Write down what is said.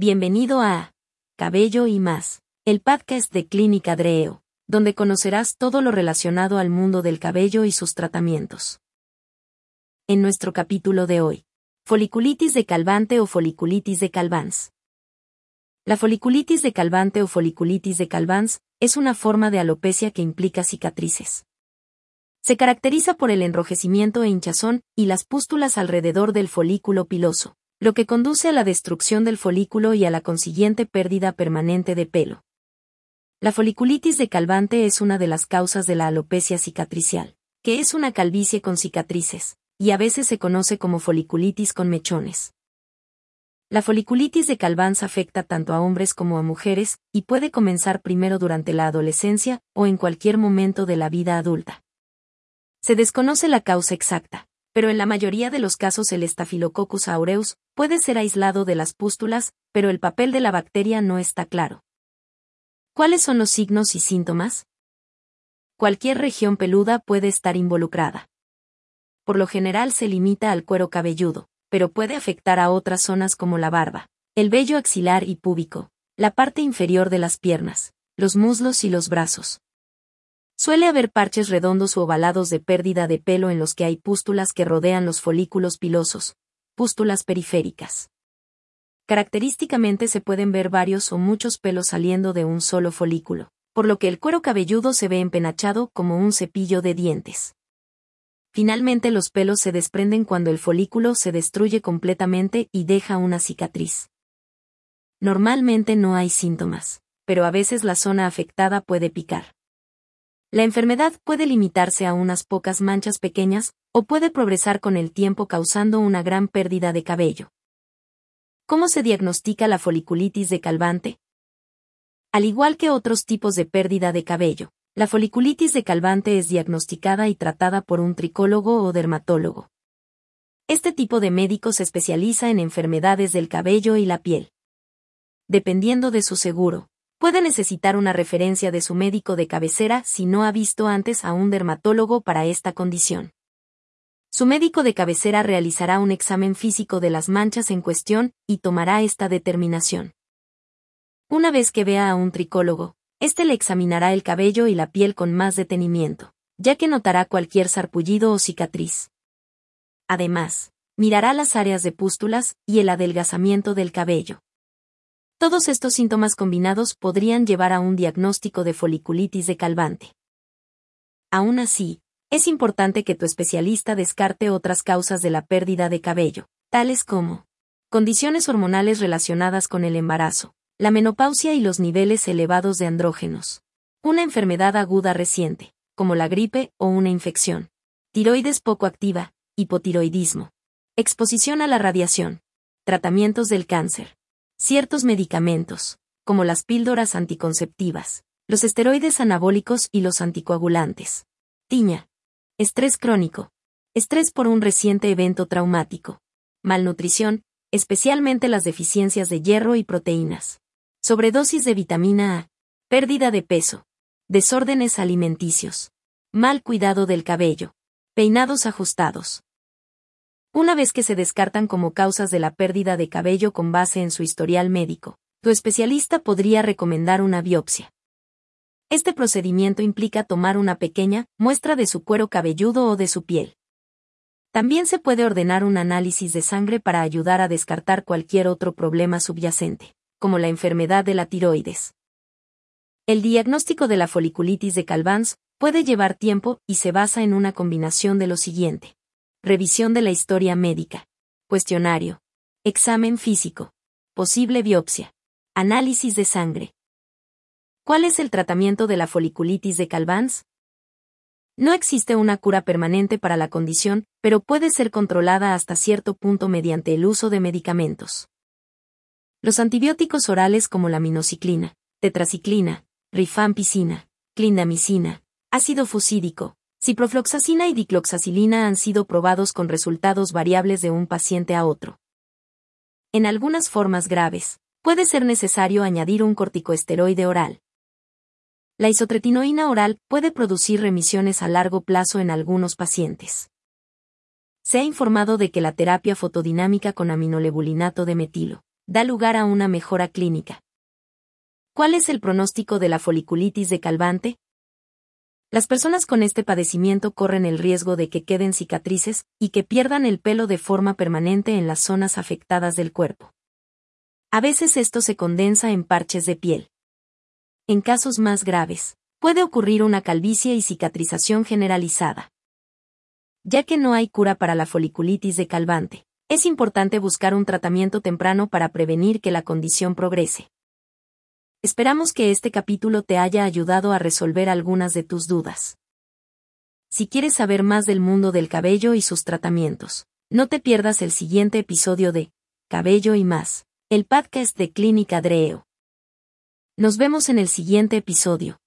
Bienvenido a Cabello y más, el podcast de Clínica Dreo, donde conocerás todo lo relacionado al mundo del cabello y sus tratamientos. En nuestro capítulo de hoy, foliculitis de calvante o foliculitis de calvans. La foliculitis de calvante o foliculitis de calvans es una forma de alopecia que implica cicatrices. Se caracteriza por el enrojecimiento e hinchazón y las pústulas alrededor del folículo piloso, lo que conduce a la destrucción del folículo y a la consiguiente pérdida permanente de pelo. La foliculitis de calvante es una de las causas de la alopecia cicatricial, que es una calvicie con cicatrices, y a veces se conoce como foliculitis con mechones. La foliculitis de Calvans afecta tanto a hombres como a mujeres, y puede comenzar primero durante la adolescencia o en cualquier momento de la vida adulta. Se desconoce la causa exacta, pero en la mayoría de los casos el Staphylococcus aureus puede ser aislado de las pústulas, pero el papel de la bacteria no está claro. ¿Cuáles son los signos y síntomas? Cualquier región peluda puede estar involucrada. Por lo general se limita al cuero cabelludo, pero puede afectar a otras zonas como la barba, el vello axilar y púbico, la parte inferior de las piernas, los muslos y los brazos. Suele haber parches redondos o ovalados de pérdida de pelo en los que hay pústulas que rodean los folículos pilosos, pústulas periféricas. Característicamente se pueden ver varios o muchos pelos saliendo de un solo folículo, por lo que el cuero cabelludo se ve empenachado como un cepillo de dientes. Finalmente los pelos se desprenden cuando el folículo se destruye completamente y deja una cicatriz. Normalmente no hay síntomas, pero a veces la zona afectada puede picar. La enfermedad puede limitarse a unas pocas manchas pequeñas, o puede progresar con el tiempo causando una gran pérdida de cabello. ¿Cómo se diagnostica la foliculitis de calvante? Al igual que otros tipos de pérdida de cabello, la foliculitis de Calvante es diagnosticada y tratada por un tricólogo o dermatólogo. Este tipo de médico se especializa en enfermedades del cabello y la piel. Dependiendo de su seguro, puede necesitar una referencia de su médico de cabecera si no ha visto antes a un dermatólogo para esta condición. Su médico de cabecera realizará un examen físico de las manchas en cuestión y tomará esta determinación. Una vez que vea a un tricólogo, este le examinará el cabello y la piel con más detenimiento, ya que notará cualquier sarpullido o cicatriz. Además, mirará las áreas de pústulas y el adelgazamiento del cabello. Todos estos síntomas combinados podrían llevar a un diagnóstico de foliculitis de calvante. Aún así, es importante que tu especialista descarte otras causas de la pérdida de cabello, tales como condiciones hormonales relacionadas con el embarazo, la menopausia y los niveles elevados de andrógenos. Una enfermedad aguda reciente, como la gripe o una infección. Tiroides poco activa, hipotiroidismo. Exposición a la radiación. Tratamientos del cáncer. Ciertos medicamentos, como las píldoras anticonceptivas, los esteroides anabólicos y los anticoagulantes. Tiña. Estrés crónico. Estrés por un reciente evento traumático. Malnutrición, especialmente las deficiencias de hierro y proteínas. Sobredosis de vitamina A. Pérdida de peso. Desórdenes alimenticios. Mal cuidado del cabello. Peinados ajustados. Una vez que se descartan como causas de la pérdida de cabello con base en su historial médico, tu especialista podría recomendar una biopsia. Este procedimiento implica tomar una pequeña muestra de su cuero cabelludo o de su piel. También se puede ordenar un análisis de sangre para ayudar a descartar cualquier otro problema subyacente como la enfermedad de la tiroides. El diagnóstico de la foliculitis de Calvans puede llevar tiempo y se basa en una combinación de lo siguiente. Revisión de la historia médica. Cuestionario. Examen físico. Posible biopsia. Análisis de sangre. ¿Cuál es el tratamiento de la foliculitis de Calvans? No existe una cura permanente para la condición, pero puede ser controlada hasta cierto punto mediante el uso de medicamentos. Los antibióticos orales como la minociclina, tetraciclina, rifampicina, clindamicina, ácido fusídico, ciprofloxacina y dicloxacilina han sido probados con resultados variables de un paciente a otro. En algunas formas graves, puede ser necesario añadir un corticoesteroide oral. La isotretinoína oral puede producir remisiones a largo plazo en algunos pacientes. Se ha informado de que la terapia fotodinámica con aminolebulinato de metilo, da lugar a una mejora clínica. ¿Cuál es el pronóstico de la foliculitis de Calvante? Las personas con este padecimiento corren el riesgo de que queden cicatrices y que pierdan el pelo de forma permanente en las zonas afectadas del cuerpo. A veces esto se condensa en parches de piel. En casos más graves, puede ocurrir una calvicie y cicatrización generalizada. Ya que no hay cura para la foliculitis de Calvante, es importante buscar un tratamiento temprano para prevenir que la condición progrese. Esperamos que este capítulo te haya ayudado a resolver algunas de tus dudas. Si quieres saber más del mundo del cabello y sus tratamientos, no te pierdas el siguiente episodio de Cabello y más, el podcast de Clínica Dreo. Nos vemos en el siguiente episodio.